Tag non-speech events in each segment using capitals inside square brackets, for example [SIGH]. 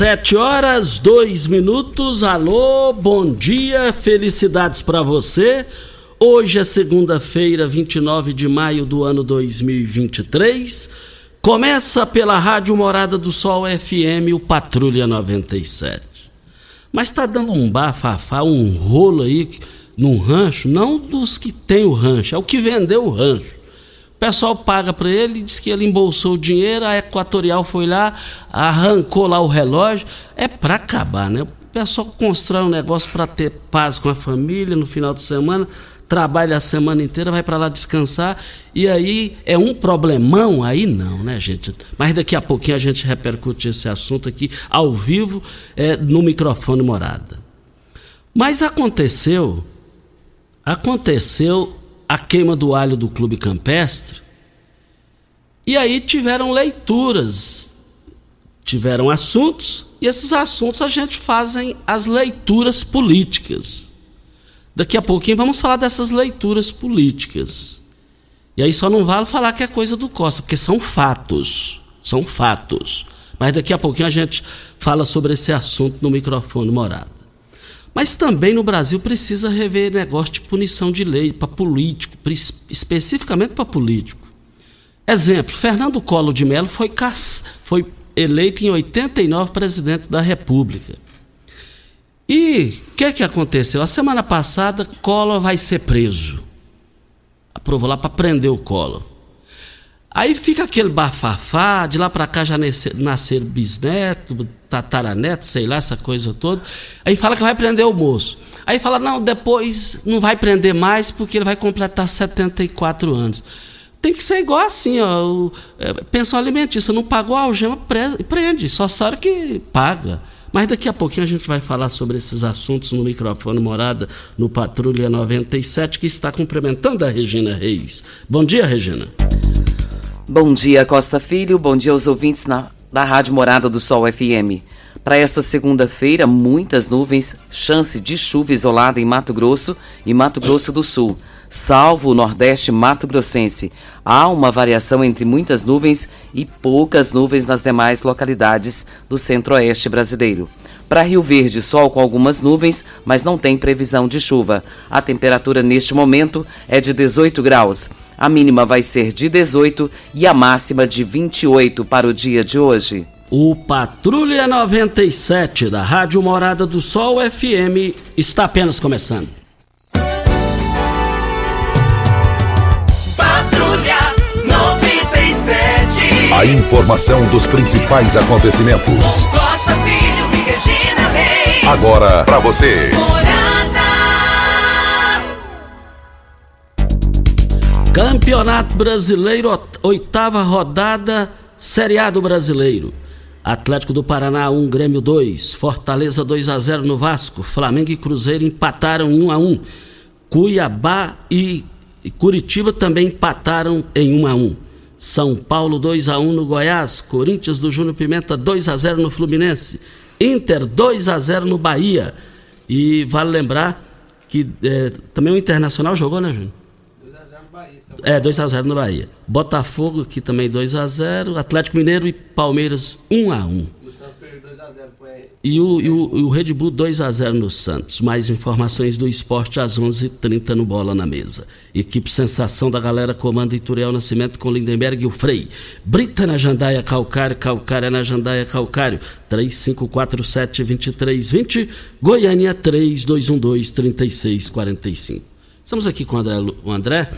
Sete horas, dois minutos. Alô, bom dia, felicidades para você. Hoje é segunda-feira, 29 de maio do ano 2023. Começa pela Rádio Morada do Sol FM, o Patrulha 97. Mas tá dando um bafafá, um rolo aí num rancho, não dos que tem o rancho, é o que vendeu o rancho. Pessoal paga para ele, diz que ele embolsou o dinheiro, a Equatorial foi lá, arrancou lá o relógio. É para acabar, né? O pessoal constrói um negócio para ter paz com a família no final de semana, trabalha a semana inteira, vai para lá descansar, e aí é um problemão, aí não, né, gente? Mas daqui a pouquinho a gente repercute esse assunto aqui ao vivo, é, no microfone morada. Mas aconteceu, aconteceu a queima do alho do Clube Campestre, e aí tiveram leituras, tiveram assuntos, e esses assuntos a gente fazem as leituras políticas. Daqui a pouquinho vamos falar dessas leituras políticas. E aí só não vale falar que é coisa do Costa, porque são fatos. São fatos. Mas daqui a pouquinho a gente fala sobre esse assunto no microfone morada. Mas também no Brasil precisa rever negócio de punição de lei para político, especificamente para político. Exemplo, Fernando Collor de Mello foi, foi eleito em 89 presidente da República. E o que, que aconteceu? A semana passada, Collor vai ser preso. Aprovou lá para prender o Collor. Aí fica aquele bafafá, de lá para cá já nascer, nascer bisneto, tataraneto, sei lá, essa coisa toda. Aí fala que vai prender o moço. Aí fala, não, depois não vai prender mais porque ele vai completar 74 anos. Tem que ser igual assim, ó. É, pensão alimentícia, não pagou a algema, prende. Só sabe que paga. Mas daqui a pouquinho a gente vai falar sobre esses assuntos no microfone morada no Patrulha 97, que está cumprimentando a Regina Reis. Bom dia, Regina. Bom dia, Costa Filho. Bom dia aos ouvintes na, da Rádio Morada do Sol FM. Para esta segunda-feira, muitas nuvens, chance de chuva isolada em Mato Grosso e Mato Grosso do Sul, salvo o Nordeste Mato Grossense. Há uma variação entre muitas nuvens e poucas nuvens nas demais localidades do Centro-Oeste brasileiro. Para Rio Verde, sol com algumas nuvens, mas não tem previsão de chuva. A temperatura neste momento é de 18 graus. A mínima vai ser de 18 e a máxima de 28 para o dia de hoje. O Patrulha 97 da Rádio Morada do Sol FM está apenas começando. Patrulha 97. A informação dos principais acontecimentos. Costa Filho e Regina Reis. Agora para você. Campeonato Brasileiro, oitava rodada, Série A do Brasileiro. Atlético do Paraná 1, Grêmio 2, Fortaleza 2 a 0 no Vasco, Flamengo e Cruzeiro empataram em 1 a 1. Cuiabá e Curitiba também empataram em 1 a 1. São Paulo 2 a 1 no Goiás, Corinthians do Júnior Pimenta 2 a 0 no Fluminense, Inter 2 a 0 no Bahia. E vale lembrar que é, também o Internacional jogou, né, Júnior? É, 2x0 no Bahia. Botafogo, aqui também 2x0. Atlético Mineiro e Palmeiras 1x1. E o, e o, e o Red Bull 2x0 no Santos. Mais informações do esporte às 11 h 30 no Bola na Mesa. Equipe Sensação da galera comanda Ituriel Nascimento com Lindenberg e o Frei. Brita na Jandaia Calcário, Calcária na Jandaia Calcário. 3547-2320. Goiânia 3212-3645. Estamos aqui com o André,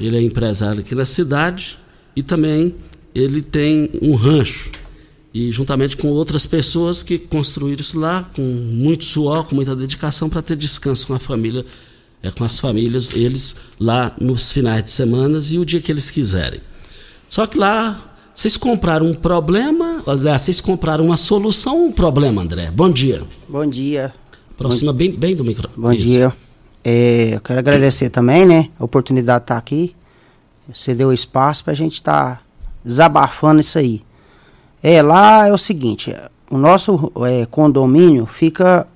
ele é empresário aqui na cidade e também ele tem um rancho. E juntamente com outras pessoas que construíram isso lá com muito suor, com muita dedicação para ter descanso com a família, é, com as famílias, eles lá nos finais de semana e o dia que eles quiserem. Só que lá vocês compraram um problema, aliás, vocês compraram uma solução um problema, André. Bom dia. Bom dia. Aproxima bem, bem do microfone. Bom Isso. dia. É, eu quero agradecer também, né? A oportunidade de estar aqui. Você deu espaço para a gente estar desabafando isso aí. É, lá é o seguinte, o nosso é, condomínio fica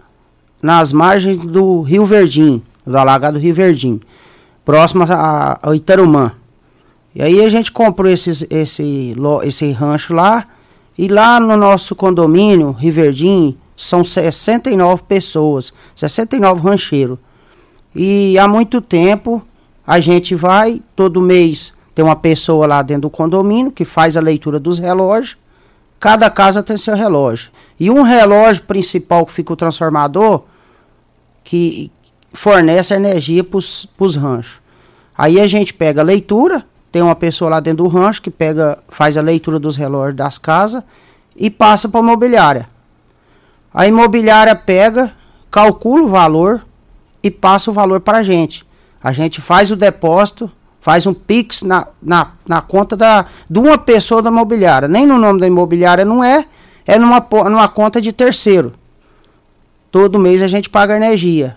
nas margens do Rio Verdim, do alagado Rio Verdim, próximo a- Itarumã. E aí a gente comprou esses, esse, esse rancho lá, e lá no nosso condomínio, Rio Verdim, são 69 pessoas, 69 rancheiros. E há muito tempo a gente vai, todo mês tem uma pessoa lá dentro do condomínio que faz a leitura dos relógios. Cada casa tem seu relógio. E um relógio principal que fica o transformador, que fornece energia para os ranchos. Aí a gente pega a leitura, tem uma pessoa lá dentro do rancho que pega, faz a leitura dos relógios das casas e passa para a imobiliária. A imobiliária pega, calcula o valor e passa o valor para a gente. A gente faz o depósito, faz um PIX na, na, na conta da, de uma pessoa da imobiliária. Nem no nome da imobiliária não é, é numa, numa conta de terceiro. Todo mês a gente paga energia.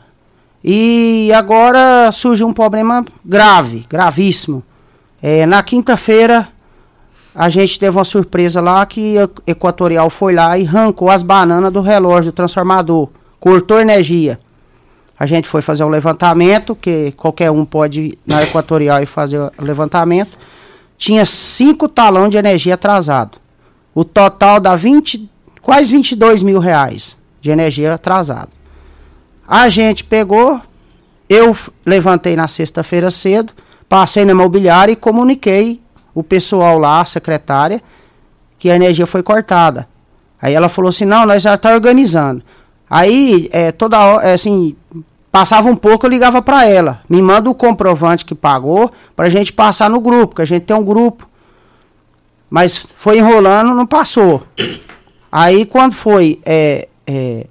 E agora surge um problema grave, gravíssimo. É, na quinta-feira, a gente teve uma surpresa lá que a Equatorial foi lá e arrancou as bananas do relógio do transformador. Cortou energia. A gente foi fazer o levantamento, que qualquer um pode ir na Equatorial e fazer o levantamento. Tinha cinco talão de energia atrasado. O total dá 20, quase 22 mil reais de energia atrasado. A gente pegou, eu levantei na sexta-feira cedo, passei na imobiliária e comuniquei o pessoal lá, a secretária, que a energia foi cortada. Aí ela falou assim, não, nós já tá organizando. Aí, é, toda hora, é, assim, passava um pouco, eu ligava para ela. Me manda o comprovante que pagou pra gente passar no grupo, que a gente tem um grupo. Mas foi enrolando, não passou. Aí quando foi é, é,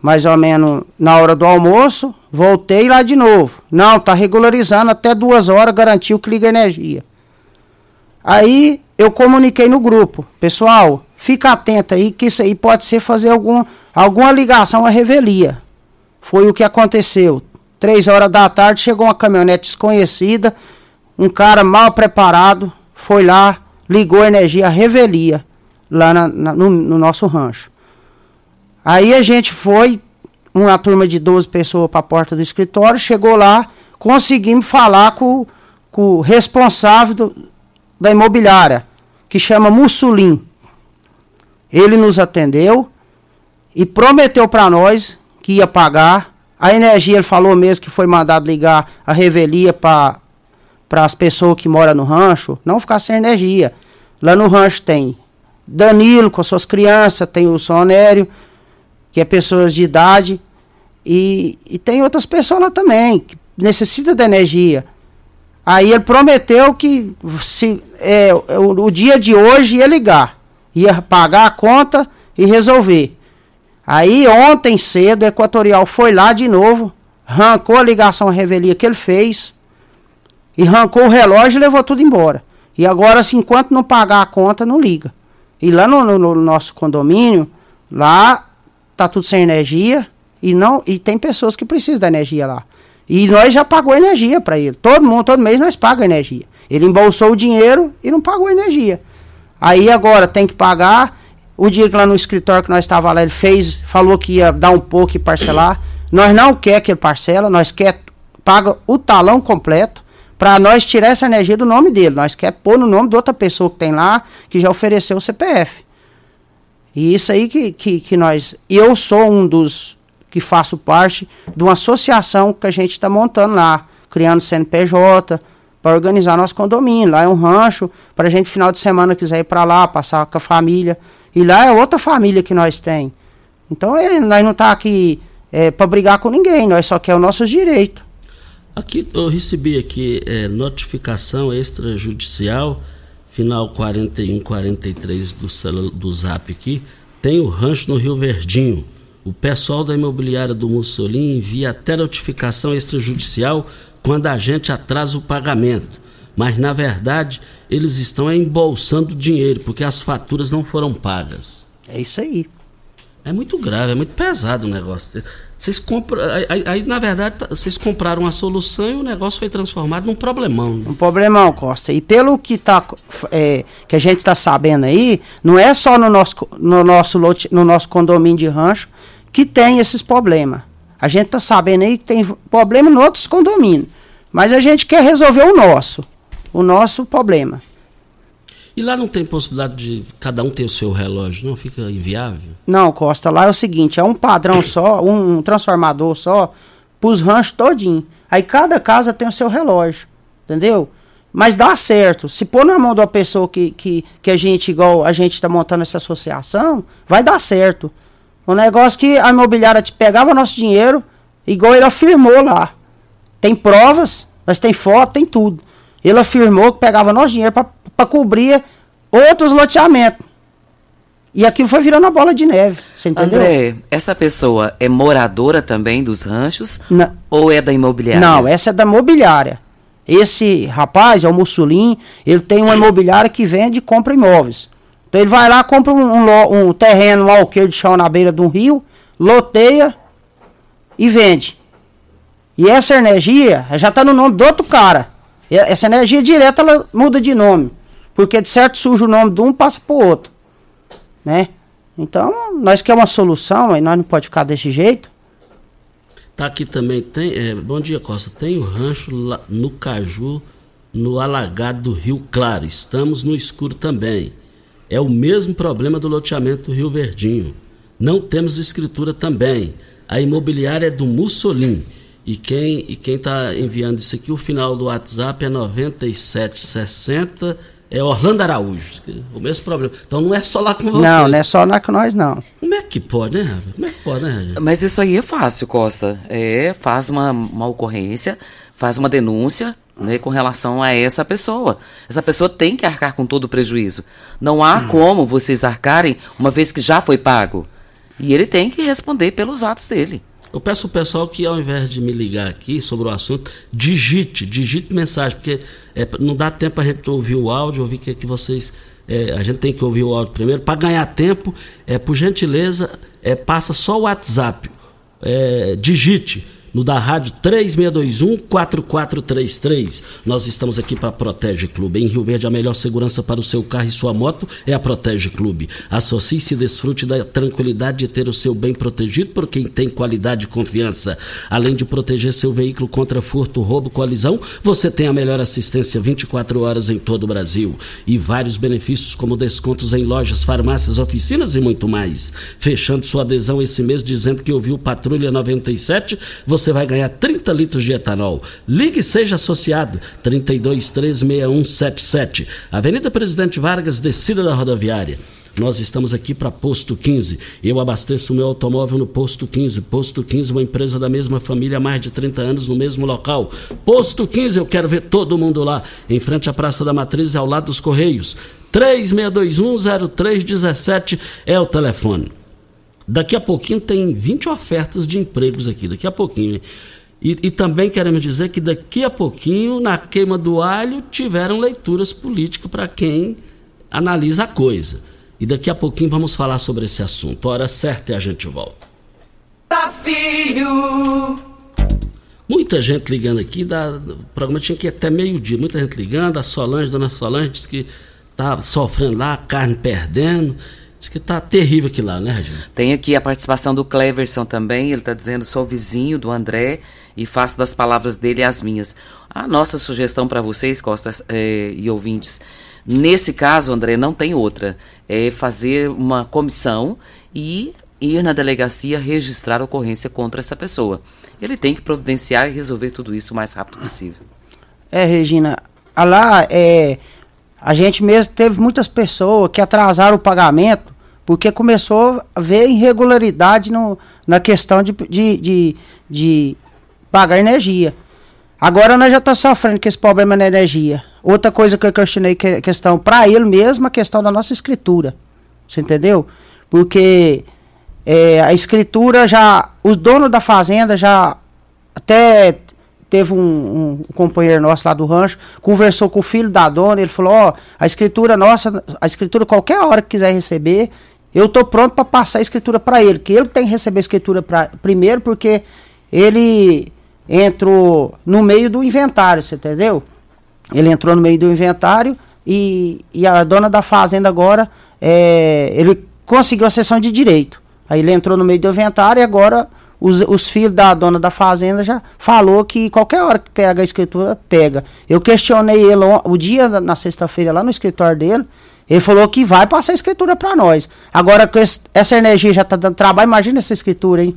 mais ou menos na hora do almoço, voltei lá de novo. Não, tá regularizando até duas horas, garantiu que liga energia. Aí eu comuniquei no grupo, pessoal, fica atento aí que isso aí pode ser fazer algum, alguma ligação à revelia. Foi o que aconteceu. Três horas da tarde chegou uma caminhonete desconhecida, um cara mal preparado, foi lá, ligou a energia revelia, lá na- na- no, no nosso rancho. Aí a gente foi, uma turma de 12 pessoas para a porta do escritório, chegou lá, conseguimos falar com, com o responsável do- da imobiliária, que chama Mussulim. Ele nos atendeu e prometeu para nós que ia pagar. A energia, ele falou mesmo que foi mandado ligar a revelia para as pessoas que moram no rancho, não ficar sem energia. Lá no rancho tem Danilo com as suas crianças, tem o Sonério, que é pessoas de idade, e, e tem outras pessoas lá também, que necessitam da energia. Aí ele prometeu que se, é, o, o dia de hoje ia ligar, ia pagar a conta e resolver. Aí ontem cedo o Equatorial foi lá de novo, arrancou a ligação à revelia que ele fez, e arrancou o relógio e levou tudo embora. E agora, se enquanto não pagar a conta, não liga. E lá no, no- no nosso condomínio, lá tá tudo sem energia e não e tem pessoas que precisam da energia lá. E nós já pagou energia para ele. Todo mundo, todo mês nós pagamos energia. Ele embolsou o dinheiro e não pagou energia. Aí agora tem que pagar. O dia lá no escritório que nós estava lá, ele fez, falou que ia dar um pouco e parcelar. Nós não quer que ele parcela, nós quer paga o talão completo para nós tirar essa energia do nome dele. Nós quer pôr no nome de outra pessoa que tem lá, que já ofereceu o CPF. E isso aí que, que, que nós. Eu sou um dos que faço parte de uma associação que a gente está montando lá, criando CNPJ, para organizar nosso condomínio. Lá é um rancho, para a gente, final de semana, quiser ir para lá, passar com a família. E lá é outra família que nós tem. Então é, nós não tá aqui é, para brigar com ninguém, nós só quer o nosso direito. Aqui eu recebi aqui é, notificação extrajudicial, final 4143 do, do Zap aqui. Tem o rancho no Rio Verdinho. O pessoal da imobiliária do Mussolini envia até notificação extrajudicial quando a gente atrasa o pagamento. Mas na verdade eles estão embolsando dinheiro porque as faturas não foram pagas. É isso aí. É muito grave, é muito pesado o negócio. Vocês compram. Aí, aí, na verdade, tá, vocês compraram a solução e o negócio foi transformado num problemão. Né? Um problemão, Costa. E pelo que, tá, é, que a gente está sabendo aí, não é só no nosso, no, nosso lote, no nosso condomínio de rancho que tem esses problemas. A gente está sabendo aí que tem problema em outros condomínios. Mas a gente quer resolver o nosso. O nosso problema. E lá não tem possibilidade de cada um ter o seu relógio, não? Fica inviável? Não, Costa, lá é o seguinte, é um padrão [COUGHS] só, um, transformador só, pros ranchos todinho. Aí cada casa tem o seu relógio, entendeu? Mas dá certo. Se pôr na mão de uma pessoa que, que, que a gente, igual a gente está montando essa associação, vai dar certo. O negócio que a imobiliária te pegava nosso dinheiro, igual ele afirmou lá. Tem provas, nós tem foto, tem tudo. Ele afirmou que pegava nosso dinheiro para cobrir outros loteamentos. E aquilo foi virando a bola de neve, você entendeu? André, essa pessoa é moradora também dos ranchos Não. ou é da imobiliária? Não, essa é da imobiliária. Esse rapaz é o Mussolim, ele tem uma imobiliária que vende e compra imóveis. Então ele vai lá, compra um, um, um terreno, um alqueiro de chão na beira de um rio, loteia e vende. E essa energia já está no nome do outro cara. Essa energia direta ela muda de nome. Porque de certo surge o nome de um, passa para o outro. Né? Então, nós queremos uma solução, aí nós não pode ficar desse jeito. Tá aqui também, tem. É, bom dia, Costa. Tem o rancho lá no Caju, no alagado do Rio Claro. Estamos no escuro também. É o mesmo problema do loteamento do Rio Verdinho. Não temos escritura também. A imobiliária é do Mussolim. E quem e quem está enviando isso aqui, o final do WhatsApp é 9760 é Orlando Araújo. O mesmo problema. Então não é só lá com vocês. Não, não é só lá com nós, não. Como é que pode, né, Como é que pode, né, Mas isso aí é fácil, Costa. É, faz uma, uma ocorrência, faz uma denúncia, né, com relação a essa pessoa. Essa pessoa tem que arcar com todo o prejuízo. Não há hum. como vocês arcarem uma vez que já foi pago. E ele tem que responder pelos atos dele. Eu peço ao pessoal que, ao invés de me ligar aqui sobre o assunto, digite, digite mensagem, porque é, não dá tempo a gente ouvir o áudio, ouvir que, que vocês. É, a gente tem que ouvir o áudio primeiro. Para ganhar tempo, é, por gentileza, é, passa só o WhatsApp. É, digite no da rádio 3621-4433. Nós estamos aqui para Protege Clube. Em Rio Verde, a melhor segurança para o seu carro e sua moto é a Protege Clube. Associe-se e desfrute da tranquilidade de ter o seu bem protegido por quem tem qualidade e confiança. Além de proteger seu veículo contra furto, roubo, colisão, você tem a melhor assistência 24 horas em todo o Brasil. E vários benefícios como descontos em lojas, farmácias, oficinas e muito mais. Fechando sua adesão esse mês dizendo que ouviu Patrulha 97, você você vai ganhar 30 litros de etanol. Ligue e seja associado. 32316177. Avenida Presidente Vargas, descida da rodoviária. Nós estamos aqui para Posto 15. Eu abasteço o meu automóvel no Posto 15. Posto 15, uma empresa da mesma família há mais de 30 anos no mesmo local. Posto 15, eu quero ver todo mundo lá. Em frente à Praça da Matriz, ao lado dos Correios. 36210317 é o telefone. Daqui a pouquinho tem 20 ofertas de empregos aqui, daqui a pouquinho. E, e, também queremos dizer que daqui a pouquinho, na queima do alho, tiveram leituras políticas para quem analisa a coisa. E daqui a pouquinho vamos falar sobre esse assunto. Hora certa e a gente volta. Tá filho! Muita gente ligando aqui, da, o programa tinha que ir até meio-dia. Muita gente ligando, a Solange, dona Solange, disse que tá sofrendo lá, carne perdendo. Diz que tá terrível aqui lá, né, Regina? Tem aqui a participação do Cleverson também. Ele está dizendo: sou vizinho do André e faço das palavras dele as minhas. A nossa sugestão para vocês, Costa é, e ouvintes, nesse caso, André, não tem outra. É fazer uma comissão e ir na delegacia registrar a ocorrência contra essa pessoa. Ele tem que providenciar e resolver tudo isso o mais rápido possível. É, Regina, lá é, a gente mesmo teve muitas pessoas que atrasaram o pagamento porque começou a ver irregularidade no, na questão de, de, de, de pagar energia. Agora nós já estamos sofrendo com esse problema na energia. Outra coisa que eu questionei que é questão para ele mesmo, a questão da nossa escritura. Você entendeu? Porque é, a escritura já. Os donos da fazenda já até teve um, um, companheiro nosso lá do rancho, conversou com o filho da dona, ele falou, ó, oh, a escritura nossa, a escritura qualquer hora que quiser receber, eu tô pronto para passar a escritura para ele, que ele tem que receber a escritura pra, primeiro, porque ele entrou no meio do inventário, você entendeu? Ele entrou no meio do inventário e, e a dona da fazenda agora, é, ele conseguiu a sessão de direito. Aí ele entrou no meio do inventário e agora os, os filhos da dona da fazenda já falou que qualquer hora que pega a escritura, pega. Eu questionei ele o dia na sexta-feira lá no escritório dele. Ele falou que vai passar a escritura para nós. Agora, com essa energia já tá dando trabalho, imagina essa escritura, hein?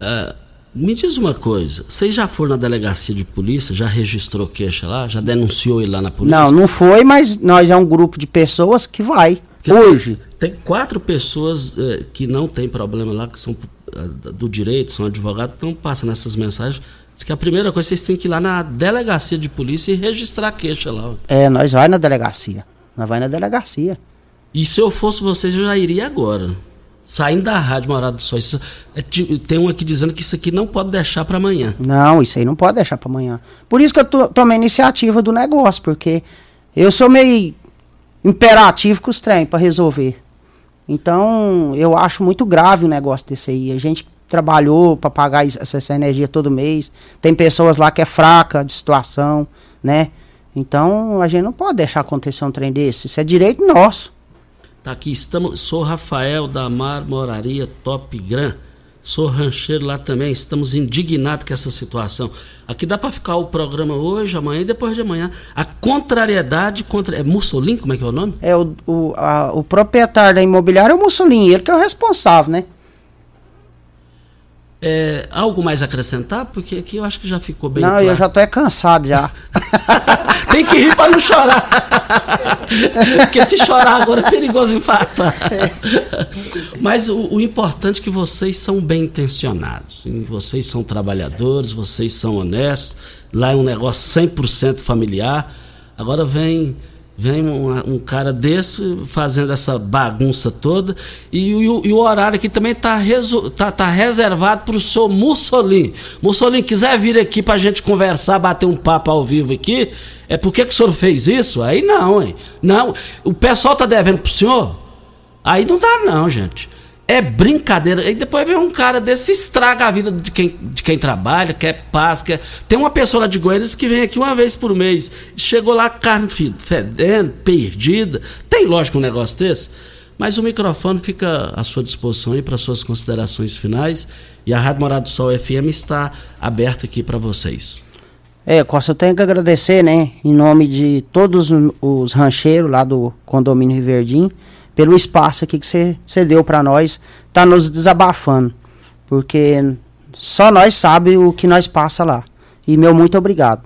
Uh, me diz uma coisa, vocês já foram na delegacia de polícia, já registrou queixa lá, já denunciou ele lá na polícia? Não, não foi, mas nós é um grupo de pessoas que vai. Porque hoje. Tem, tem, quatro pessoas eh, que não tem problema lá, que são eh, do direito, são advogados, então passam essas mensagens. Diz que a primeira coisa vocês têm que ir lá na delegacia de polícia e registrar queixa lá. É, nós vai na delegacia. Nós vai na delegacia. E se eu fosse vocês, eu já iria agora saindo da rádio Morada do Sol. Isso, é, tem um aqui dizendo que isso aqui não pode deixar para amanhã. Não, isso aí não pode deixar para amanhã. Por isso que eu tomei a iniciativa do negócio, porque eu sou meio imperativo com os trem para resolver. Então, eu acho muito grave o negócio desse aí. A gente trabalhou para pagar essa, essa, energia todo mês. Tem pessoas lá que é fraca de situação, né? Então, a gente não pode deixar acontecer um trem desse. Isso é direito nosso. Tá aqui, estamos, sou Rafael da Marmoraria Top Gran. Sou rancheiro lá também, estamos indignados com essa situação. Aqui dá para ficar o programa hoje, amanhã e depois de amanhã. A contrariedade contra. É Mussolini, como é que é o nome? É o, o, a, o proprietário da imobiliária é o Mussolini, ele que é o responsável, né? É, algo mais acrescentar? Porque aqui eu acho que já ficou bem Não, claro. eu já tô é cansado já. [LAUGHS] Tem que rir para não chorar. [LAUGHS] Porque se chorar agora é perigoso infartar. Mas o, o, importante é que vocês são bem intencionados. Vocês são trabalhadores, vocês são honestos. Lá é um negócio 100% familiar. Agora vem Vem um, um, cara desse fazendo essa bagunça toda. E, e, e o horário aqui também está tá, tá reservado para o senhor Mussolini. Mussolini, quiser vir aqui para a gente conversar, bater um papo ao vivo aqui, é porque que o senhor fez isso? Aí não, hein? Não. O pessoal está devendo para o senhor? Aí não dá, não, gente. É brincadeira. E depois vem um cara desse estraga a vida de quem, de quem trabalha, quer paz, quer. Tem uma pessoa lá de Goiânia que vem aqui uma vez por mês. Chegou lá carne fedendo, perdida. Tem lógico um negócio desse? Mas o microfone fica à sua disposição aí para suas considerações finais. E a Rádio Morado do Sol FM está aberta aqui para vocês. É, Costa, eu tenho que agradecer, né, em nome de todos os rancheiros lá do condomínio Riverdim pelo espaço aqui que você deu para nós, tá nos desabafando, porque só nós sabe o que nós passa lá. E meu muito obrigado.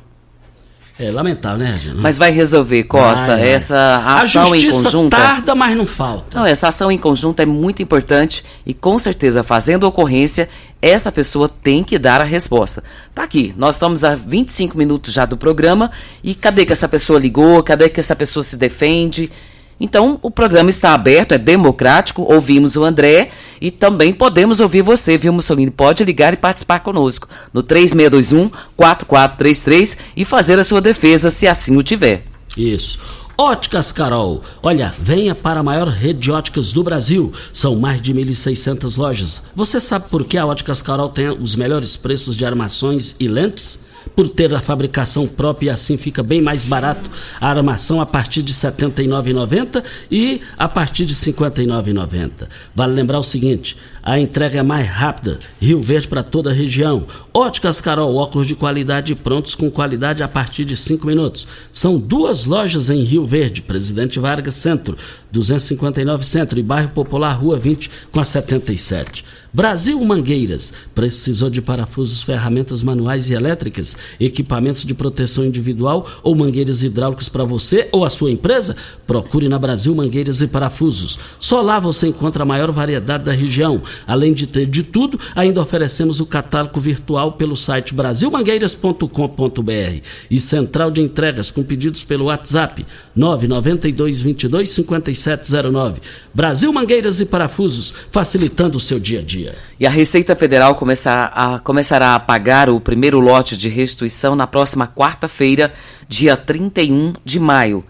É lamentável, né, Regina? Mas vai resolver, Costa. Vai, essa ação em conjunto. tarda, mas não falta. Não, essa ação em conjunto é muito importante e com certeza, fazendo ocorrência, essa pessoa tem que dar a resposta. Tá aqui, nós estamos a 25 minutos já do programa e cadê que essa pessoa ligou? Cadê que essa pessoa se defende? Então, o programa está aberto, é democrático, ouvimos o André e também podemos ouvir você, viu, Mussolini? Pode ligar e participar conosco no 3621-4433 e fazer a sua defesa, se assim o tiver. Isso. Óticas Carol. Olha, venha para a maior rede de óticas do Brasil. São mais de 1.600 lojas. Você sabe por que a Óticas Carol tem os melhores preços de armações e lentes? Por ter a fabricação própria e assim fica bem mais barato a armação a partir de R$ 79,90 e a partir de R$ 59,90. Vale lembrar o seguinte, a entrega é mais rápida, Rio Verde para toda a região. Óticas Carol, óculos de qualidade prontos com qualidade a partir de 5 minutos. São duas lojas em Rio Verde, Presidente Vargas Centro, 259 Centro e Bairro Popular, Rua 20 com a 77. Brasil Mangueiras. Precisou de parafusos, ferramentas manuais e elétricas, equipamentos de proteção individual ou mangueiras hidráulicos para você ou a sua empresa? Procure na Brasil Mangueiras e Parafusos. Só lá você encontra a maior variedade da região. Além de ter de tudo, ainda oferecemos o catálogo virtual pelo site brasilmangueiras.com.br e central de entregas com pedidos pelo WhatsApp 992 22 5709. Brasil Mangueiras e Parafusos, facilitando o seu dia a dia. E a Receita Federal começar a, começará a pagar o primeiro lote de restituição na próxima quarta-feira, dia 31 de maio.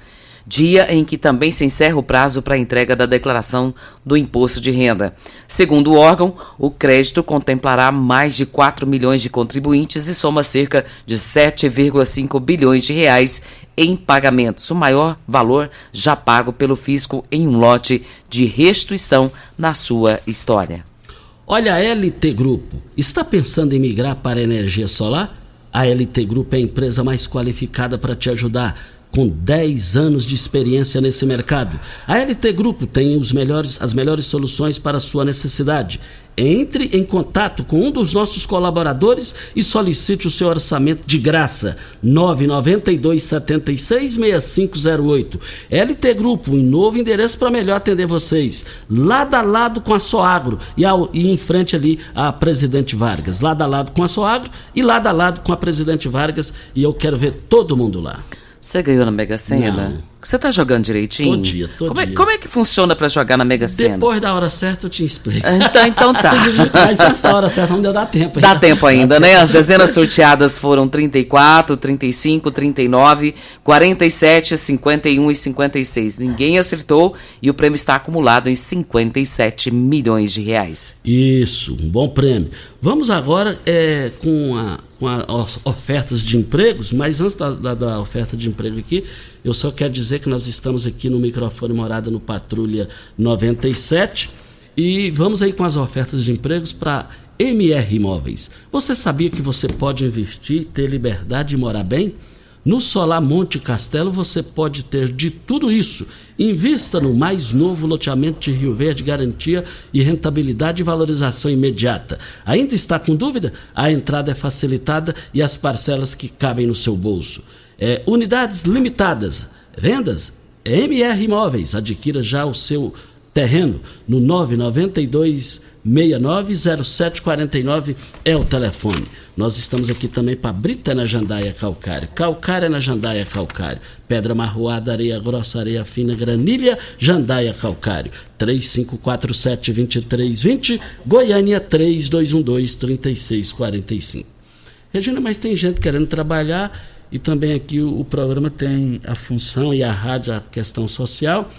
Dia em que também se encerra o prazo para a entrega da declaração do imposto de renda. Segundo o órgão, o crédito contemplará mais de 4 milhões de contribuintes e soma cerca de 7,5 bilhões de reais em pagamentos, o maior valor já pago pelo fisco em um lote de restituição na sua história. Olha, a LT Grupo está pensando em migrar para a energia solar? A LT Grupo é a empresa mais qualificada para te ajudar com 10 anos de experiência nesse mercado. A LT Grupo tem os melhores, as melhores soluções para a sua necessidade. Entre em contato com um dos nossos colaboradores e solicite o seu orçamento de graça. 992 76 6508. LT Grupo, um novo endereço para melhor atender vocês. Lado a lado com a Soagro e, ao, e em frente ali a Presidente Vargas. Lado a lado com a Soagro e lado a lado com a Presidente Vargas. E eu quero ver todo mundo lá. Você ganhou na Mega Sena? Não. Você tá jogando direitinho? Todo dia, todo como é, dia. como é que funciona para jogar na Mega Sena? Depois da hora certa eu te explico. Então, então tá. [LAUGHS] Mas antes da hora certa não deu tempo. Dá tempo ainda, né? As dezenas sorteadas foram 34, 35, 39, 47, 51 e 56. Ninguém acertou e o prêmio está acumulado em 57 milhões de reais. Isso, um bom prêmio. Vamos agora é, com, a, com as ofertas de empregos, mas antes da, da, da oferta de emprego aqui, eu só quero dizer que nós estamos aqui no microfone Morada no Patrulha 97 e vamos aí com as ofertas de empregos para MR Imóveis. Você sabia que você pode investir e ter liberdade de morar bem? No Solar Monte Castelo você pode ter de tudo isso. Invista no mais novo loteamento de Rio Verde, garantia e rentabilidade e valorização imediata. Ainda está com dúvida? A entrada é facilitada e as parcelas que cabem no seu bolso. É, unidades limitadas. Vendas? MR Imóveis. Adquira já o seu terreno no 992 690749 é o telefone. Nós estamos aqui também para Brita na Jandaia Calcário, Calcária na Jandaia Calcário, Pedra Marroada, Areia Grossa, Areia Fina, Granilha, Jandaia Calcário, 3547-2320, Goiânia 3212-3645. Regina, mas tem gente querendo trabalhar e também aqui o, o programa tem a função e a rádio, a questão social.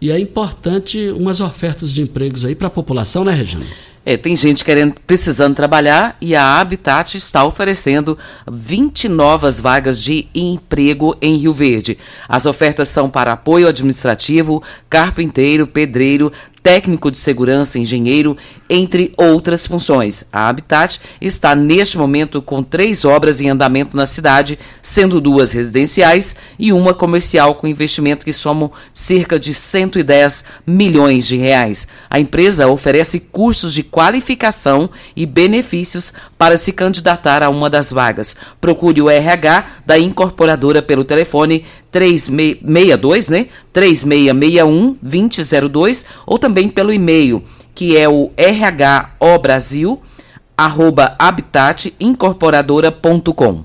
E é importante umas ofertas de empregos aí para a população, né, Regina? É, tem gente querendo, precisando trabalhar e a Habitat está oferecendo 20 novas vagas de emprego em Rio Verde. As ofertas são para apoio administrativo, carpinteiro, pedreiro, técnico de segurança, engenheiro, entre outras funções. A Habitat está neste momento com três obras em andamento na cidade, sendo duas residenciais e uma comercial com investimento que somam cerca de 110 milhões de reais. A empresa oferece cursos de qualificação e benefícios para se candidatar a uma das vagas. Procure o RH da incorporadora pelo telefone 362, né? 3661 2002 ou também pelo e-mail, que é o rhobrasil arroba habitatincorporadora.com.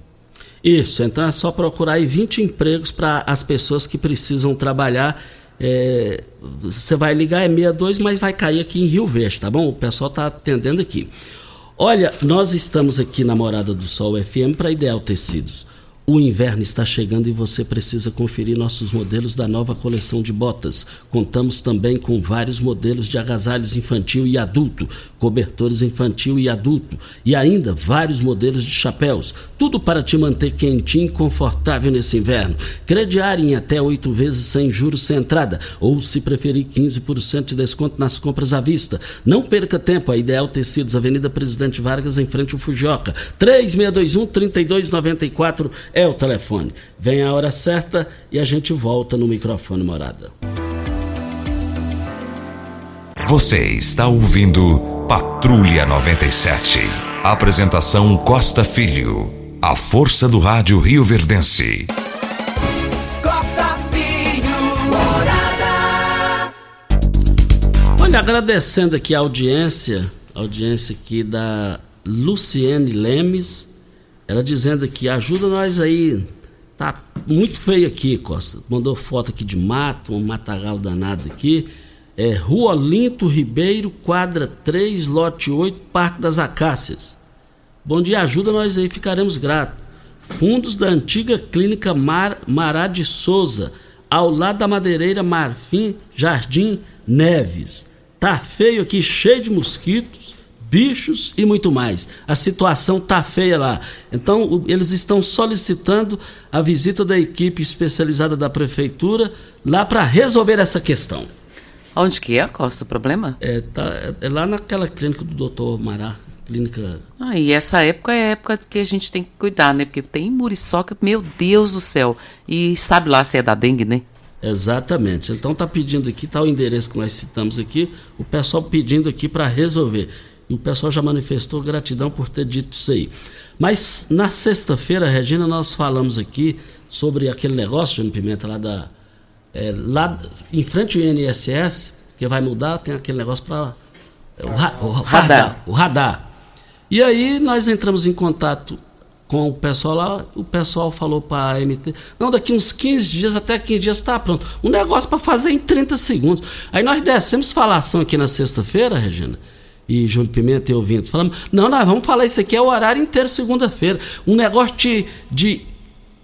Isso, então é só procurar aí 20 empregos para as pessoas que precisam trabalhar. É, você vai ligar, é 62, mas vai cair aqui em Rio Verde, tá bom? O pessoal está atendendo aqui. Olha, nós estamos aqui na Morada do Sol FM para Ideal Tecidos. O inverno está chegando e você precisa conferir nossos modelos da nova coleção de botas. Contamos também com vários modelos de agasalhos infantil e adulto, cobertores infantil e adulto e ainda vários modelos de chapéus. Tudo para te manter quentinho e confortável nesse inverno. Crediar em até oito vezes sem juros sem entrada ou, se preferir, 15% de desconto nas compras à vista. Não perca tempo. A Ideal Tecidos, Avenida Presidente Vargas, em frente ao Fujioka. 3621-3294 é o telefone. Vem a hora certa e a gente volta no microfone morada. Você está ouvindo Patrulha 97. Apresentação Costa Filho. A força do rádio Rio Verdense. Costa Filho, Morada. Olha, agradecendo aqui a audiência, a audiência aqui da Luciene Lemes, ela dizendo aqui, ajuda nós aí, tá muito feio aqui, Costa. Mandou foto aqui de mato, um matagal danado aqui. É Rua Olinto Ribeiro, quadra 3, lote 8, Parque das Acácias. Bom dia, ajuda nós aí, ficaremos gratos. Fundos da antiga clínica Mar, Mará de Souza, ao lado da madeireira Marfim Jardim Neves. Tá feio aqui, cheio de mosquitos, bichos e muito mais. A situação tá feia lá. Então, eles estão solicitando a visita da equipe especializada da prefeitura lá para resolver essa questão. Onde que é, Costa, o problema? É, tá, é lá naquela clínica do doutor Mará, clínica... Ah, e essa época é a época que a gente tem que cuidar, né? Porque tem muriçoca, meu Deus do céu. E sabe lá se é da dengue, né? Exatamente. Então tá pedindo aqui, tá o endereço que nós citamos aqui, o pessoal pedindo aqui para resolver. E o pessoal já manifestou gratidão por ter dito isso aí. Mas na sexta-feira, Regina, nós falamos aqui sobre aquele negócio, Júnior Pimenta, lá da. É, lá em frente ao INSS, que vai mudar, tem aquele negócio para. O, ra, o, radar. radar. O radar. E aí nós entramos em contato com o pessoal lá, o pessoal falou para a MT, não, daqui uns 15 dias, até 15 dias está pronto. Um negócio para fazer em 30 segundos. Aí nós descemos falação aqui na sexta-feira, Regina, e Júnior Pimenta e ouvindo, falamos, não, nós vamos falar isso aqui é o horário inteiro segunda-feira. Um negócio de, de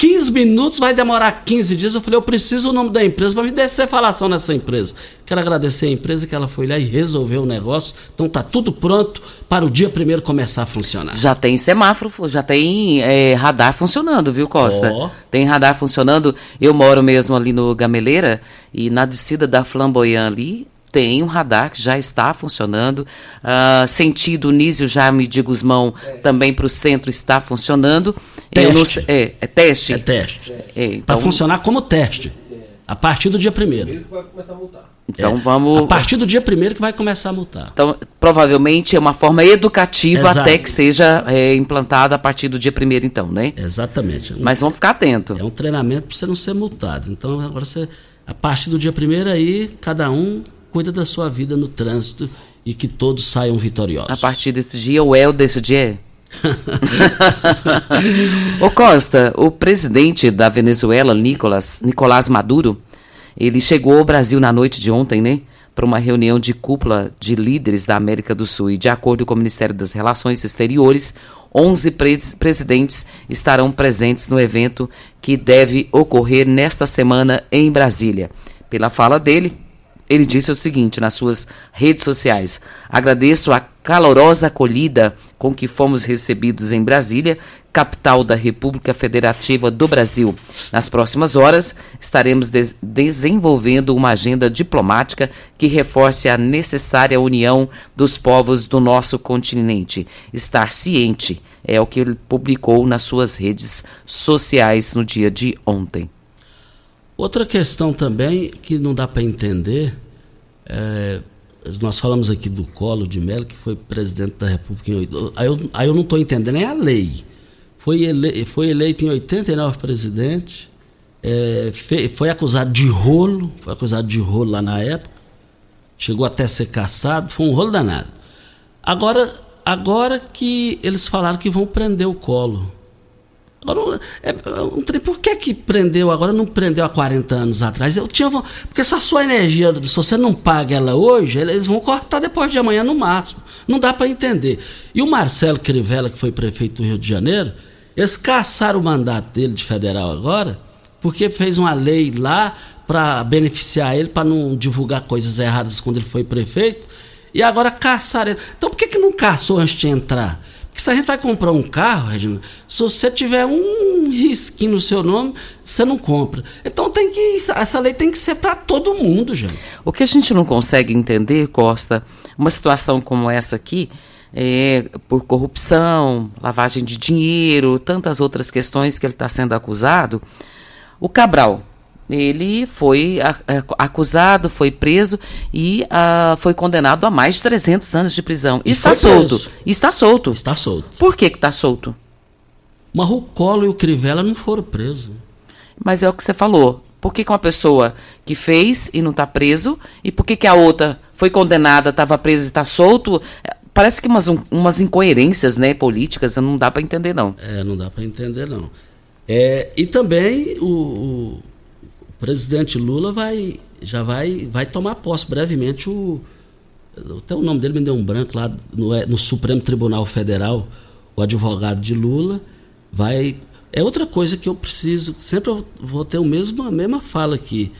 15 minutos vai demorar 15 dias. Eu falei, eu preciso o nome da empresa para me descer falação nessa empresa. Quero agradecer a empresa que ela foi lá e resolveu o negócio. Então tá tudo pronto para o dia primeiro começar a funcionar. Já tem semáforo, já tem é, radar funcionando, viu, Costa? Oh. Tem radar funcionando. Eu moro mesmo ali no Gameleira e na descida da Flamboyant ali, tem um radar que já está funcionando. Uh, sentido Nísio Jaime de Guzmão é. também para o centro está funcionando. Teste. Não, é, é, teste? É teste. É, então, para funcionar como teste. A partir do dia primeiro. Então é. vamos. A partir do dia primeiro que vai começar a multar. Então, provavelmente é uma forma educativa Exato. até que seja é, implantada a partir do dia primeiro, então, né? Exatamente. Mas vamos ficar atento. É um treinamento para você não ser multado. Então, agora você. A partir do dia primeiro aí, cada um cuida da sua vida no trânsito e que todos saiam vitoriosos. A partir desse dia, o El desse dia? [LAUGHS] Ô Costa, o presidente da Venezuela, Nicolás, Nicolás Maduro, ele chegou ao Brasil na noite de ontem, né? Para uma reunião de cúpula de líderes da América do Sul. E de acordo com o Ministério das Relações Exteriores, 11 presidentes estarão presentes no evento que deve ocorrer nesta semana em Brasília. Pela fala dele, ele disse o seguinte nas suas redes sociais: Agradeço a calorosa acolhida com que fomos recebidos em Brasília, capital da República Federativa do Brasil. Nas próximas horas, estaremos de desenvolvendo uma agenda diplomática que reforce a necessária união dos povos do nosso continente. Estar ciente é o que ele publicou nas suas redes sociais no dia de ontem. Outra questão também que não dá para entender, é, nós falamos aqui do Colo de Mello, que foi presidente da República em 89. Aí eu, aí eu não estou entendendo, é a lei. Foi, ele, foi eleito em 89 presidente, é, fe, foi acusado de rolo, foi acusado de rolo lá na época, chegou até a ser caçado, foi um rolo danado. Agora, agora que eles falaram que vão prender o Colo. Agora, é, um trem, por que que prendeu agora, não prendeu há 40 anos atrás? Eu tinha, porque se a sua energia, se você não paga ela hoje, eles vão cortar depois de amanhã no máximo. Não dá para entender. E o Marcelo Crivella, que foi prefeito do Rio de Janeiro, eles caçaram o mandato dele de federal agora, porque fez uma lei lá para beneficiar ele, para não divulgar coisas erradas quando ele foi prefeito, e agora caçaram ele. Então por que, que não caçou antes de entrar? Porque se a gente vai comprar um carro, Regina, se você tiver um risquinho no seu nome, você não compra. Então tem que essa lei tem que ser para todo mundo, gente. O que a gente não consegue entender, Costa, uma situação como essa aqui, é, por corrupção, lavagem de dinheiro, tantas outras questões que ele está sendo acusado. O Cabral, ele foi acusado, foi preso e uh, foi condenado a mais de 300 anos de prisão. E está solto. Preso. Está solto. Está solto. Por que está solto? Mas o Colo e o Crivella não foram presos. Mas é o que você falou. Por que, que uma pessoa que fez e não está preso, e por que, que a outra foi condenada, estava presa e está solto? Parece que umas, umas incoerências né, políticas, não dá para entender, não. É, não dá para entender, não. É, e também o, o, presidente Lula vai já vai vai tomar posse brevemente o até o nome dele me deu um branco lá no, no Supremo Tribunal Federal o advogado de Lula vai É outra coisa que eu preciso, sempre eu vou ter o mesmo, a mesma fala aqui.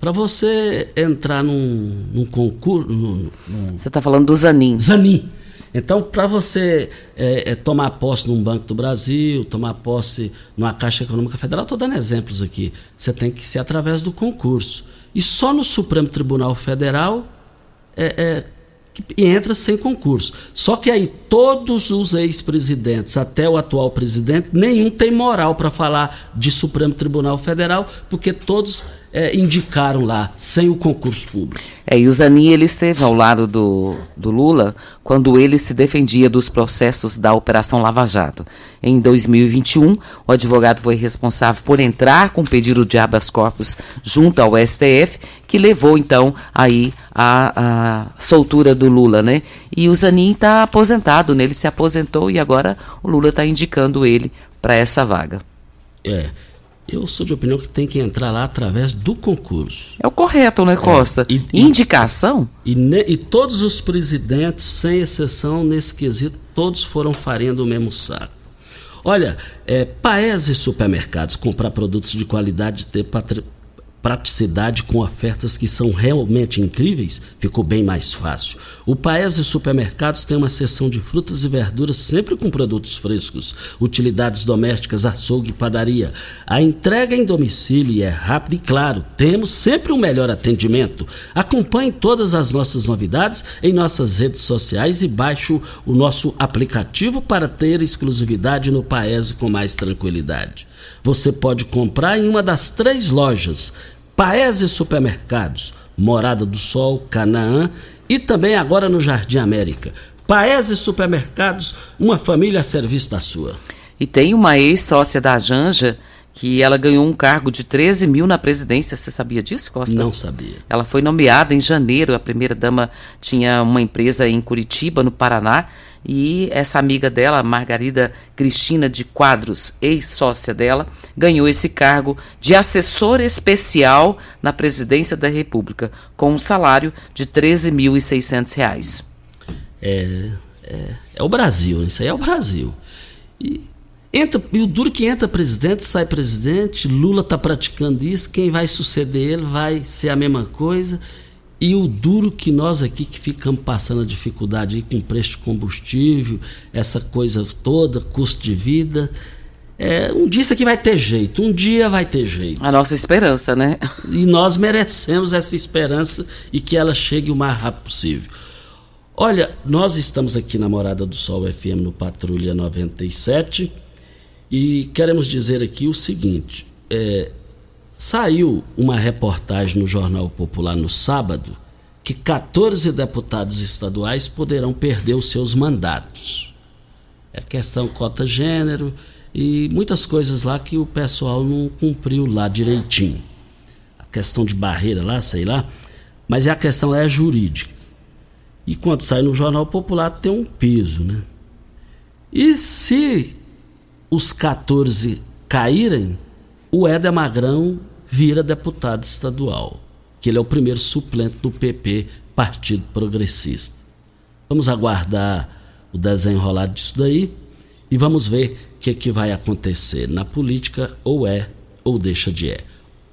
Para você entrar num, num concurso. Num, num Você está falando do Zanin. Zanin. Então, para você é, é, tomar posse num Banco do Brasil, tomar posse numa Caixa Econômica Federal, estou dando exemplos aqui, você tem que ser através do concurso. E só no Supremo Tribunal Federal é, é, entra sem concurso. Só que aí todos os ex-presidentes, até o atual presidente, nenhum tem moral para falar de Supremo Tribunal Federal, porque todos é, indicaram lá, sem o concurso público. É, e o Zanin ele esteve ao lado do, do Lula quando ele se defendia dos processos da Operação Lava Jato. Em 2021, o advogado foi responsável por entrar com pedido de habeas corpus junto ao STF, que levou então aí a, a soltura do Lula, né? E o Zanin está aposentado, né? Ele se aposentou e agora o Lula está indicando ele para essa vaga. É. Eu sou de opinião que tem que entrar lá através do concurso. É o correto, né, Costa? É, e, Indicação? E, ne, e, todos os presidentes, sem exceção, nesse quesito, todos foram farinha do mesmo saco. Olha, é, Paes e supermercados comprar produtos de qualidade, ter patri, praticidade com ofertas que são realmente incríveis, ficou bem mais fácil. O Paese Supermercados tem uma seção de frutas e verduras sempre com produtos frescos, utilidades domésticas, açougue e padaria. A entrega em domicílio é rápida e claro, temos sempre o um melhor atendimento. Acompanhe todas as nossas novidades em nossas redes sociais e baixe o nosso aplicativo para ter exclusividade no Paese com mais tranquilidade. Você pode comprar em uma das três lojas Paese Supermercados, Morada do Sol, Canaã e também agora no Jardim América. Paese Supermercados, uma família a serviço da sua. E tem uma ex-sócia da Janja que ela ganhou um cargo de 13 mil na presidência. Você sabia disso, Costa? Não sabia. Ela foi nomeada em janeiro. A primeira-dama tinha uma empresa em Curitiba, no Paraná, e essa amiga dela, Margarida Cristina de Quadros, ex-sócia dela, ganhou esse cargo de assessor especial na presidência da República, com um salário de R$ 13.600. É, é, é o Brasil, isso aí é o Brasil. E, entra, e o duro que entra presidente, sai presidente, Lula está praticando isso, quem vai suceder ele vai ser a mesma coisa. E o duro que nós aqui que ficamos passando a dificuldade com preço de combustível, essa coisa toda, custo de vida. É, um dia isso aqui vai ter jeito, um dia vai ter jeito. A nossa esperança, né? E nós merecemos essa esperança e que ela chegue o mais rápido possível. Olha, nós estamos aqui na Morada do Sol FM no Patrulha 97 e queremos dizer aqui o seguinte: é, Saiu uma reportagem no Jornal Popular no sábado que 14 deputados estaduais poderão perder os seus mandatos. É questão cota gênero e muitas coisas lá que o pessoal não cumpriu lá direitinho. A questão de barreira lá, sei lá, mas a questão é jurídica. E quando sai no Jornal Popular tem um peso, né? E se os 14 caírem, o Éder Magrão vira deputado estadual, que ele é o primeiro suplente do PP, Partido Progressista. Vamos aguardar o desenrolar disso daí e vamos ver o que, que vai acontecer na política, ou é ou deixa de é.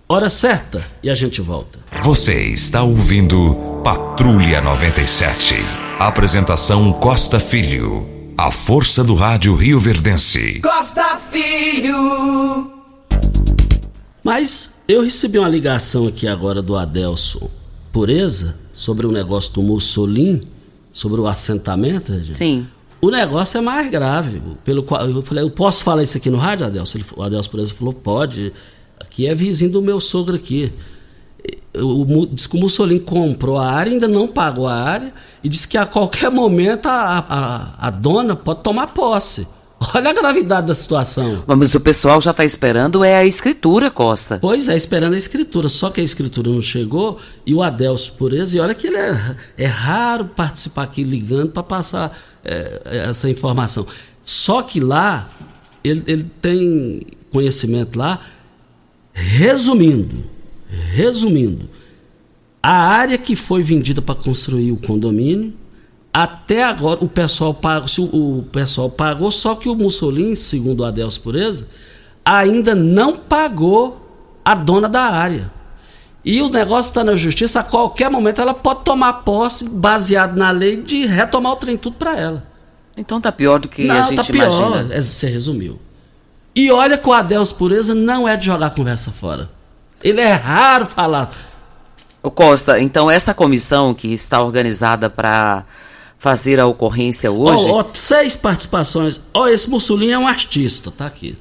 Hora certa e a gente volta. Você está ouvindo Patrulha 97. Apresentação Costa Filho. A força do rádio Rio Verdense. Costa Filho. Mas eu recebi uma ligação aqui agora do Adelson Pureza sobre o negócio do Mussolini, sobre o assentamento. Gente. Sim. O negócio é mais grave. Pelo qual eu falei, eu posso falar isso aqui no rádio, Adelson? Ele, o Adelson Pureza falou, pode. Aqui é vizinho do meu sogro aqui. O, diz que o Mussolini comprou a área, ainda não pagou a área, e disse que a qualquer momento a, a, a dona pode tomar posse. Olha a gravidade da situação. Mas o pessoal já está esperando é a escritura, Costa. Pois é, esperando a escritura. Só que a escritura não chegou e o Adelso Pureza, e olha que ele é, é raro participar aqui ligando para passar é, essa informação. Só que lá, ele, ele tem conhecimento lá, resumindo, resumindo, a área que foi vendida para construir o condomínio até agora o pessoal pagou, o, pessoal pagou, só que o Mussolini, segundo o Adelso Pureza, ainda não pagou a dona da área. E o negócio está na justiça, a qualquer momento ela pode tomar posse, baseado na lei, de retomar o trem tudo para ela. Então tá pior do que não, a gente tá pior, imagina. É, você resumiu. E olha que o Adeus Pureza não é de jogar a conversa fora. Ele é raro falar. Ô Costa, então essa comissão que está organizada para fazer a ocorrência hoje. Ó, ó, seis participações. Ó, esse Mussolini é um artista, tá aqui.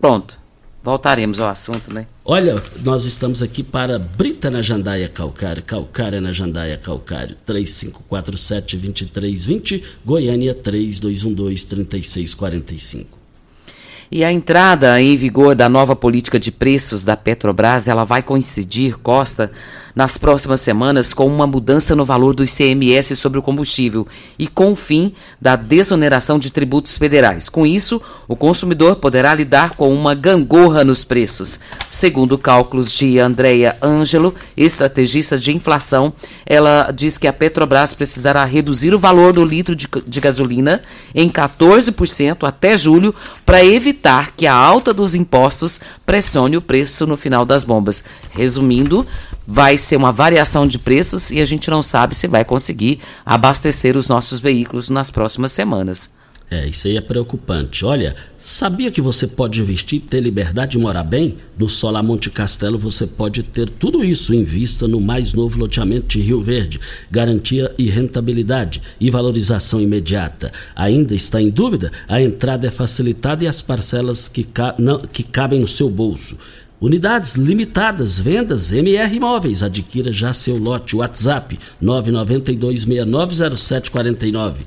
Pronto. Voltaremos ao assunto, né? Olha, nós estamos aqui para Brita na Jandaia Calcário, Calcária na Jandaia Calcário, 3547-2320, Goiânia 3212-3645. E a entrada em vigor da nova política de preços da Petrobras, ela vai coincidir, Costa, nas próximas semanas com uma mudança no valor do ICMS sobre o combustível e com o fim da desoneração de tributos federais. Com isso, o consumidor poderá lidar com uma gangorra nos preços. Segundo cálculos de Andrea Ângelo, estrategista de inflação, ela diz que a Petrobras precisará reduzir o valor do litro de, de gasolina em 14% até julho para evitar que a alta dos impostos pressione o preço no final das bombas. Resumindo, vai ser uma variação de preços e a gente não sabe se vai conseguir abastecer os nossos veículos nas próximas semanas. É, isso aí é preocupante. Olha, sabia que você pode investir e ter liberdade de morar bem? No Solar Monte Castelo você pode ter tudo isso em vista no mais novo loteamento de Rio Verde. Garantia e rentabilidade e valorização imediata. Ainda está em dúvida? A entrada é facilitada e as parcelas que, ca não, que cabem no seu bolso. Unidades limitadas, vendas MR Imóveis. Adquira já seu lote. WhatsApp 992690749.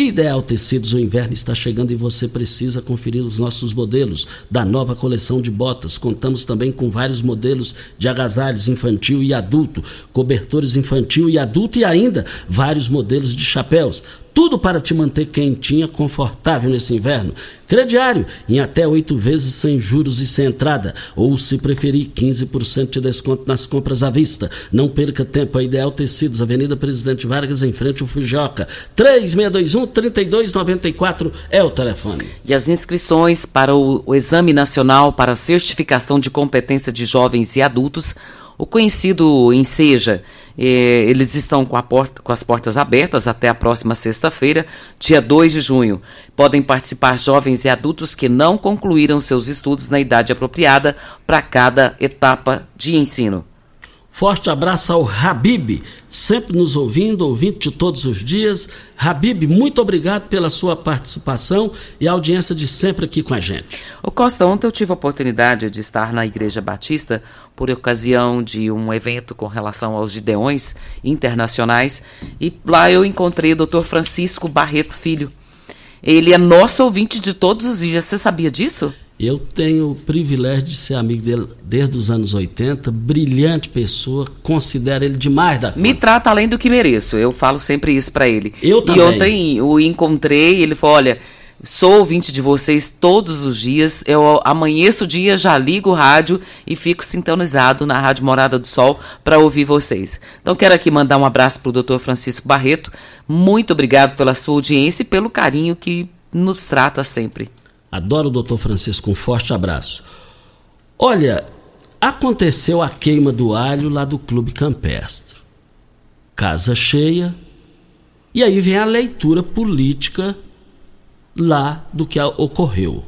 Ideal Tecidos, o inverno está chegando e você precisa conferir os nossos modelos da nova coleção de botas. Contamos também com vários modelos de agasalhos infantil e adulto, cobertores infantil e adulto e ainda vários modelos de chapéus. Tudo para te manter quentinha, confortável nesse inverno. Crediário em até oito vezes sem juros e sem entrada. Ou, se preferir, 15% de desconto nas compras à vista. Não perca tempo. A Ideal Tecidos, Avenida Presidente Vargas, em frente ao Fujoca. 3621-3294 é o telefone. E as inscrições para o, o Exame Nacional para Certificação de Competência de Jovens e Adultos o conhecido Enseja, eh, eles estão com, porta, com, as portas abertas até a próxima sexta-feira, dia 2 de junho. Podem participar jovens e adultos que não concluíram seus estudos na idade apropriada para cada etapa de ensino. Forte abraço ao Habib, sempre nos ouvindo, ouvinte de todos os dias. Habib, muito obrigado pela sua participação e audiência de sempre aqui com a gente. O Costa, ontem eu tive a oportunidade de estar na Igreja Batista por ocasião de um evento com relação aos Gideões internacionais e lá eu encontrei o Dr. Francisco Barreto Filho. Ele é nosso ouvinte de todos os dias. Você sabia disso? Eu tenho o privilégio de ser amigo dele desde os anos 80, brilhante pessoa, considero ele demais da conta. Me trata além do que mereço, eu falo sempre isso para ele. Eu também. E ontem o encontrei, ele falou, olha, sou ouvinte de vocês todos os dias, eu amanheço o dia, já ligo o rádio e fico sintonizado na Rádio Morada do Sol para ouvir vocês. Então quero aqui mandar um abraço para o Dr. Francisco Barreto, muito obrigado pela sua audiência e pelo carinho que nos trata sempre. Adoro o doutor Francisco, um forte abraço. Olha, aconteceu a queima do alho lá do Clube Campestre. Casa cheia. E aí vem a leitura política lá do que ocorreu.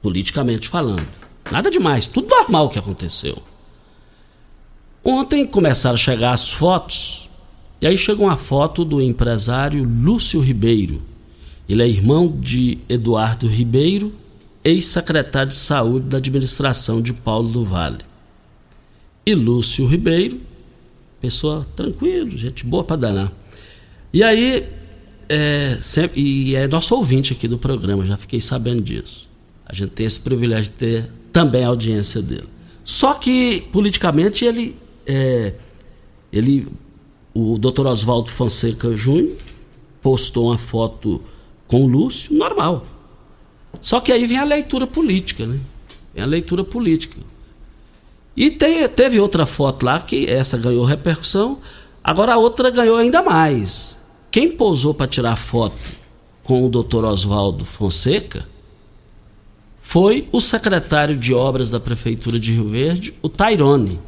Politicamente falando. Nada demais, tudo normal que aconteceu. Ontem começaram a chegar as fotos. E aí chegou uma foto do empresário Lúcio Ribeiro ele é irmão de Eduardo Ribeiro, ex-secretário de Saúde da administração de Paulo do Vale. E Lúcio Ribeiro, pessoa tranquila, gente boa para danar. E aí, é, sempre, e é nosso ouvinte aqui do programa, já fiquei sabendo disso. A gente tem esse privilégio de ter também a audiência dele. Só que, politicamente, ele. É, ele o doutor Oswaldo Fonseca Júnior postou uma foto com o Lúcio, normal. Só que aí vem a leitura política, né? Vem a leitura política. E teve outra foto lá que essa ganhou repercussão, agora a outra ganhou ainda mais. Quem pousou para tirar foto com o Dr. Oswaldo Fonseca foi o secretário de obras da Prefeitura de Rio Verde, o Tairone.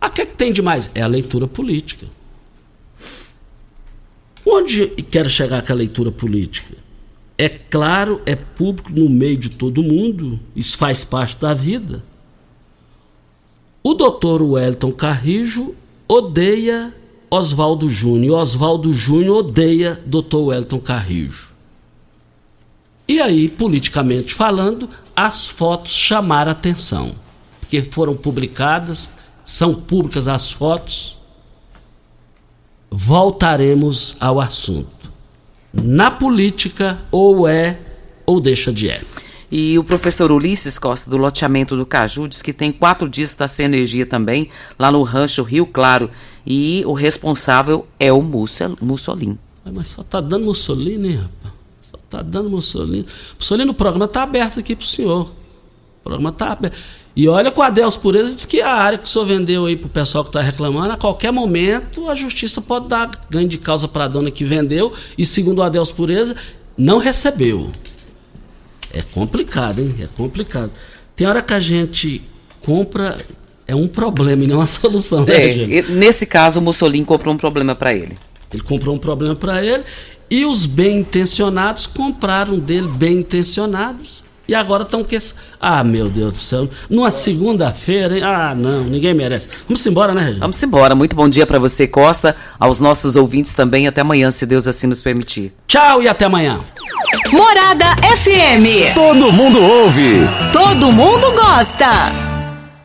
A que, é que tem de mais? É a leitura política. Onde quer chegar com a leitura política? É claro, é público no meio de todo mundo, isso faz parte da vida. O doutor Wellington Carrijo odeia Oswaldo Júnior. Oswaldo Júnior odeia doutor Wellington Carrijo. E aí, politicamente falando, as fotos chamaram atenção. Porque foram publicadas, são públicas as fotos. Voltaremos ao assunto. Na política, ou é ou deixa de é. E o professor Ulisses Costa, do loteamento do Caju, diz que tem quatro dias está sem energia também, lá no rancho Rio Claro. E o responsável é o Mussolini. Mas só tá dando Mussolini, rapaz. Só tá dando Mussolini. Mussolini, o programa tá aberto aqui pro senhor. O programa tá aberto. E olha com a Deus Pureza diz que a área que o senhor vendeu aí pro pessoal que está reclamando, a qualquer momento a justiça pode dar ganho de causa para a dona que vendeu e segundo a Deus Pureza, não recebeu. É complicado, hein? É complicado. Tem hora que a gente compra é um problema e não uma [LAUGHS] solução, né, é, Nesse caso, o Mussolini comprou um problema para ele. Ele comprou um problema para ele e os bem intencionados compraram dele bem intencionados e agora estão que ah meu Deus do céu numa segunda-feira hein? ah não ninguém merece vamos embora né Regina? vamos embora muito bom dia para você Costa aos nossos ouvintes também até amanhã se Deus assim nos permitir tchau e até amanhã Morada FM. Todo mundo ouve. Todo mundo gosta.